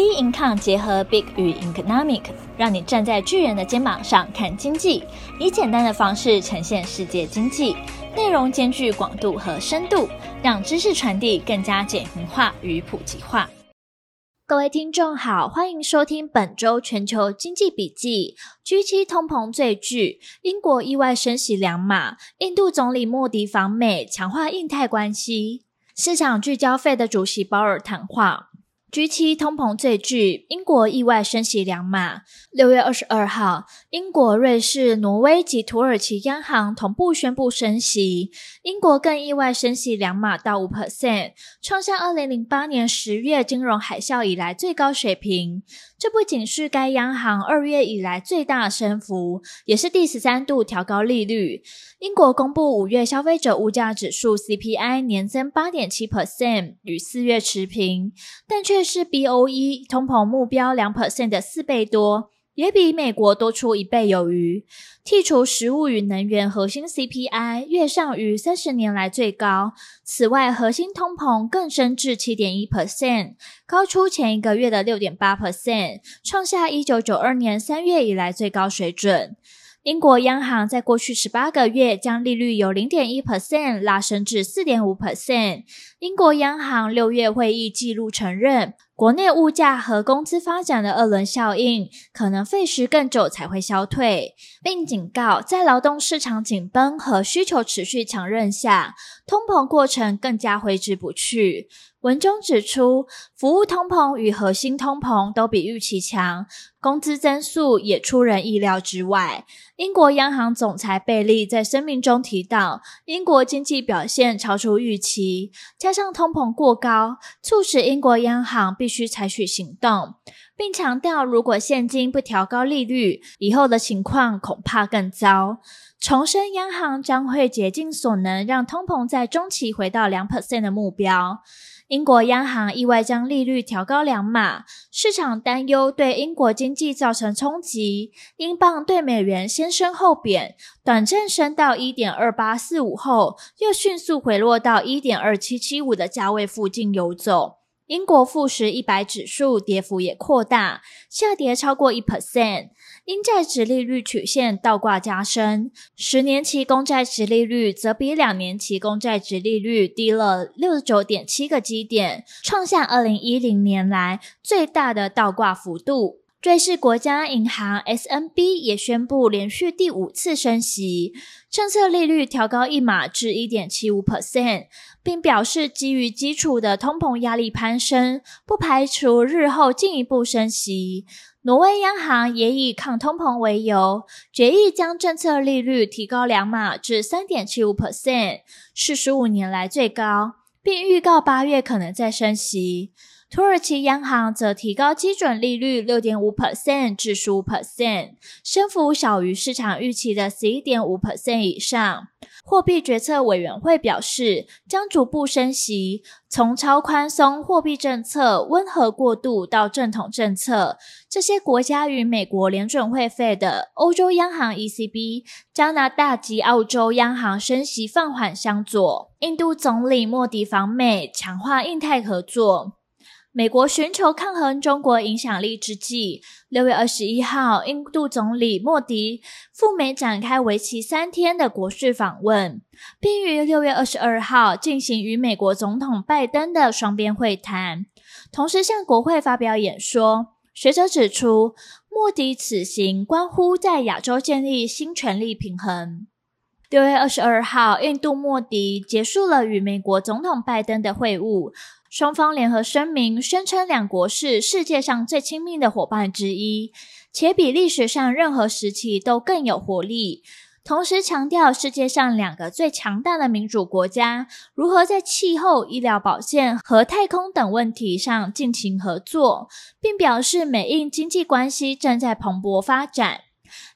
B Income 结合 Big 与 Economic，让你站在巨人的肩膀上看经济，以简单的方式呈现世界经济，内容兼具广度和深度，让知识传递更加简明化与普及化。各位听众好，欢迎收听本周全球经济笔记。G7 通膨最剧，英国意外升息两码，印度总理莫迪访美，强化印太关系。市场聚焦费的主席鲍尔谈话。G7 通膨最具，英国意外升息两码。六月二十二号，英国、瑞士、挪威及土耳其央行同步宣布升息，英国更意外升息两码到五 percent，创下二零零八年十月金融海啸以来最高水平。这不仅是该央行二月以来最大升幅，也是第十三度调高利率。英国公布五月消费者物价指数 CPI 年增八点七 percent，与四月持平，但却是 BOE 通膨目标两 percent 的四倍多，也比美国多出一倍有余。剔除食物与能源核心 CPI，月上逾三十年来最高。此外，核心通膨更升至七点一 percent，高出前一个月的六点八 percent，创下一九九二年三月以来最高水准。英国央行在过去十八个月将利率由零点一 percent 拉升至四点五 percent。英国央行六月会议记录承认，国内物价和工资发展的二轮效应可能费时更久才会消退，并警告在劳动市场紧绷和需求持续强韧下，通膨过程更加挥之不去。文中指出，服务通膨与核心通膨都比预期强，工资增速也出人意料之外。英国央行总裁贝利在声明中提到，英国经济表现超出预期，加上通膨过高，促使英国央行必须采取行动，并强调，如果现今不调高利率，以后的情况恐怕更糟。重申央行将会竭尽所能，让通膨在中期回到两 percent 的目标。英国央行意外将利率调高两码，市场担忧对英国经济造成冲击。英镑对美元先升后贬，短暂升到一点二八四五后，又迅速回落到一点二七七五的价位附近游走。英国富时一百指数跌幅也扩大，下跌超过一 percent。因债值利率曲线倒挂加深，十年期公债值利率则比两年期公债值利率低了六十九点七个基点，创下二零一零年来最大的倒挂幅度。瑞士国家银行 SNB 也宣布连续第五次升息，政策利率调高一码至一点七五 percent，并表示基于基础的通膨压力攀升，不排除日后进一步升息。挪威央行也以抗通膨为由，决议将政策利率提高两码至三点七五 percent，是十五年来最高，并预告八月可能再升息。土耳其央行则提高基准利率六点五 percent 至十五 percent，升幅小于市场预期的十一点五 percent 以上。货币决策委员会表示，将逐步升息，从超宽松货币政策温和过渡到正统政策。这些国家与美国联准会费的、欧洲央行 ECB、加拿大及澳洲央行升息放缓相左。印度总理莫迪访美，强化印太合作。美国寻求抗衡中国影响力之际，六月二十一号，印度总理莫迪赴美展开为期三天的国事访问，并于六月二十二号进行与美国总统拜登的双边会谈，同时向国会发表演说。学者指出，莫迪此行关乎在亚洲建立新权力平衡。六月二十二号，印度莫迪结束了与美国总统拜登的会晤。双方联合声明宣称，两国是世界上最亲密的伙伴之一，且比历史上任何时期都更有活力。同时强调，世界上两个最强大的民主国家如何在气候、医疗保健和太空等问题上进行合作，并表示美印经济关系正在蓬勃发展。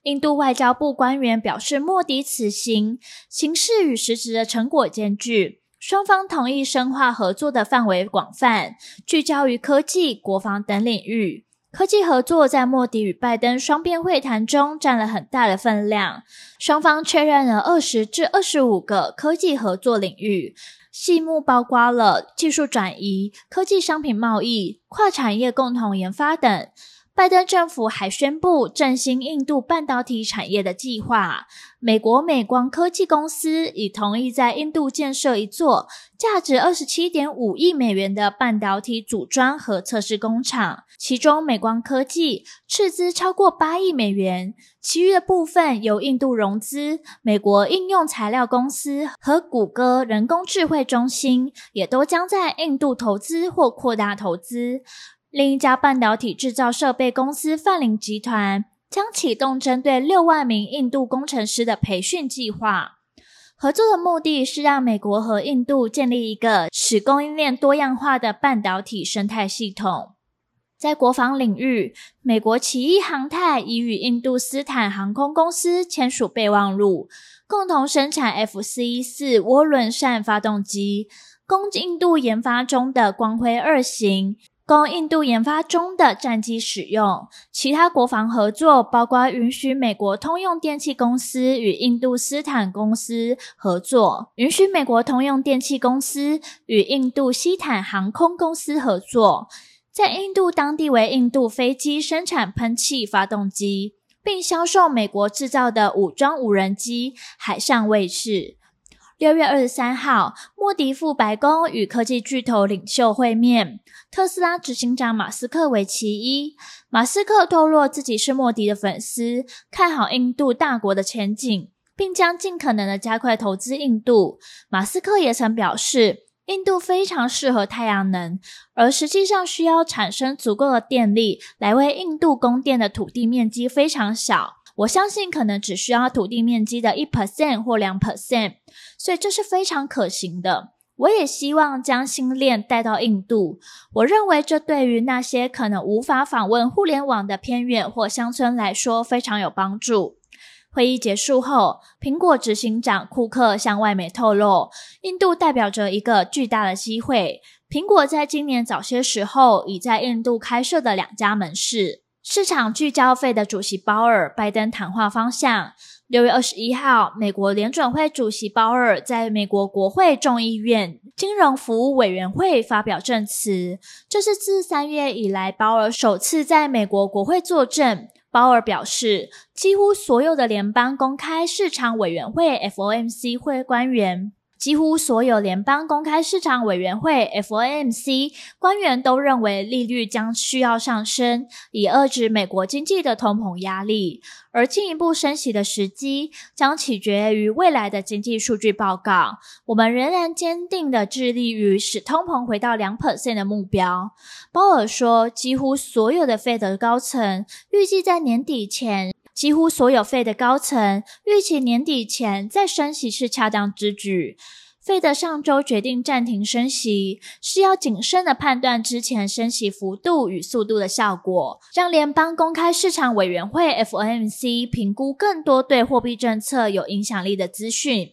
印度外交部官员表示，莫迪此行形式与实质的成果兼具。双方同意深化合作的范围广泛，聚焦于科技、国防等领域。科技合作在莫迪与拜登双边会谈中占了很大的分量。双方确认了二十至二十五个科技合作领域，细目包括了技术转移、科技商品贸易、跨产业共同研发等。拜登政府还宣布振兴印度半导体产业的计划。美国美光科技公司已同意在印度建设一座价值二十七点五亿美元的半导体组装和测试工厂，其中美光科技斥资超过八亿美元，其余的部分由印度融资。美国应用材料公司和谷歌人工智慧中心也都将在印度投资或扩大投资。另一家半导体制造设备公司泛林集团将启动针对六万名印度工程师的培训计划。合作的目的是让美国和印度建立一个使供应链多样化的半导体生态系统。在国防领域，美国奇异航太已与印度斯坦航空公司签署备忘录，共同生产 F 四一四涡轮扇发动机，供印度研发中的光辉二型。供印度研发中的战机使用，其他国防合作包括允许美国通用电气公司与印度斯坦公司合作，允许美国通用电气公司与印度西坦航空公司合作，在印度当地为印度飞机生产喷气发动机，并销售美国制造的武装无人机、海上卫士。六月二十三号，莫迪赴白宫与科技巨头领袖会面，特斯拉执行长马斯克为其一。马斯克透露自己是莫迪的粉丝，看好印度大国的前景，并将尽可能的加快投资印度。马斯克也曾表示，印度非常适合太阳能，而实际上需要产生足够的电力来为印度供电的土地面积非常小。我相信可能只需要土地面积的一 percent 或两 percent，所以这是非常可行的。我也希望将新链带到印度。我认为这对于那些可能无法访问互联网的偏远或乡村来说非常有帮助。会议结束后，苹果执行长库克向外媒透露，印度代表着一个巨大的机会。苹果在今年早些时候已在印度开设的两家门市。市场聚焦费的主席鲍尔，拜登谈话方向。六月二十一号，美国联准会主席鲍尔在美国国会众议院金融服务委员会发表证词，这是自三月以来鲍尔首次在美国国会作证。鲍尔表示，几乎所有的联邦公开市场委员会 （FOMC） 会官员。几乎所有联邦公开市场委员会 （FOMC） 官员都认为利率将需要上升，以遏制美国经济的通膨压力。而进一步升息的时机将取决于未来的经济数据报告。我们仍然坚定地致力于使通膨回到两 percent 的目标。鲍尔说，几乎所有的费德高层预计在年底前。几乎所有费的高层预期年底前再升息是恰当之举。费德上周决定暂停升息，是要谨慎地判断之前升息幅度与速度的效果，让联邦公开市场委员会 （FOMC） 评估更多对货币政策有影响力的资讯。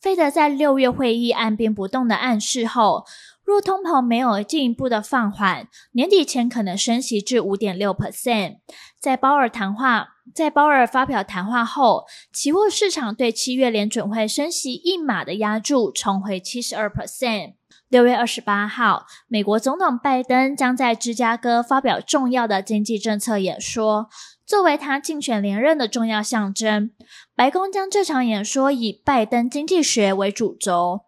费德在六月会议按兵不动的暗示后，若通膨没有进一步的放缓，年底前可能升息至五点六 percent。在鲍尔谈话，在鲍尔发表谈话后，期货市场对七月联准会升息一码的压注重回七十二 percent。六月二十八号，美国总统拜登将在芝加哥发表重要的经济政策演说。作为他竞选连任的重要象征，白宫将这场演说以“拜登经济学”为主轴，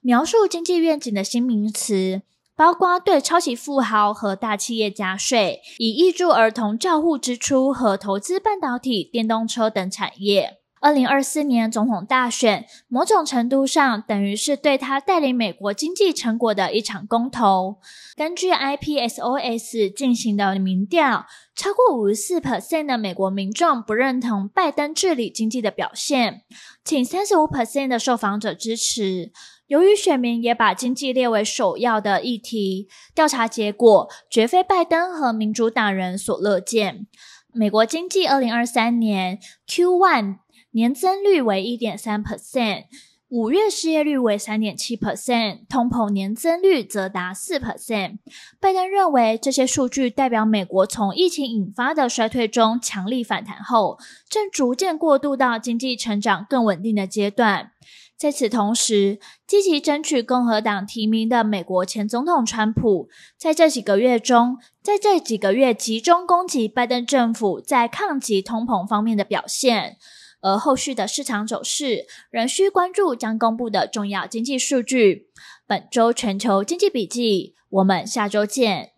描述经济愿景的新名词，包括对超级富豪和大企业加税，以挹注儿童照护支出和投资半导体、电动车等产业。二零二四年总统大选，某种程度上等于是对他带领美国经济成果的一场公投。根据 IPSOS 进行的民调，超过五十四 percent 的美国民众不认同拜登治理经济的表现，仅三十五 percent 的受访者支持。由于选民也把经济列为首要的议题，调查结果绝非拜登和民主党人所乐见。美国经济二零二三年 Q1。年增率为一点三 percent，五月失业率为三点七 percent，通膨年增率则达四 percent。拜登认为这些数据代表美国从疫情引发的衰退中强力反弹后，正逐渐过渡到经济成长更稳定的阶段。在此同时，积极争取共和党提名的美国前总统川普，在这几个月中，在这几个月集中攻击拜登政府在抗击通膨方面的表现。而后续的市场走势，仍需关注将公布的重要经济数据。本周全球经济笔记，我们下周见。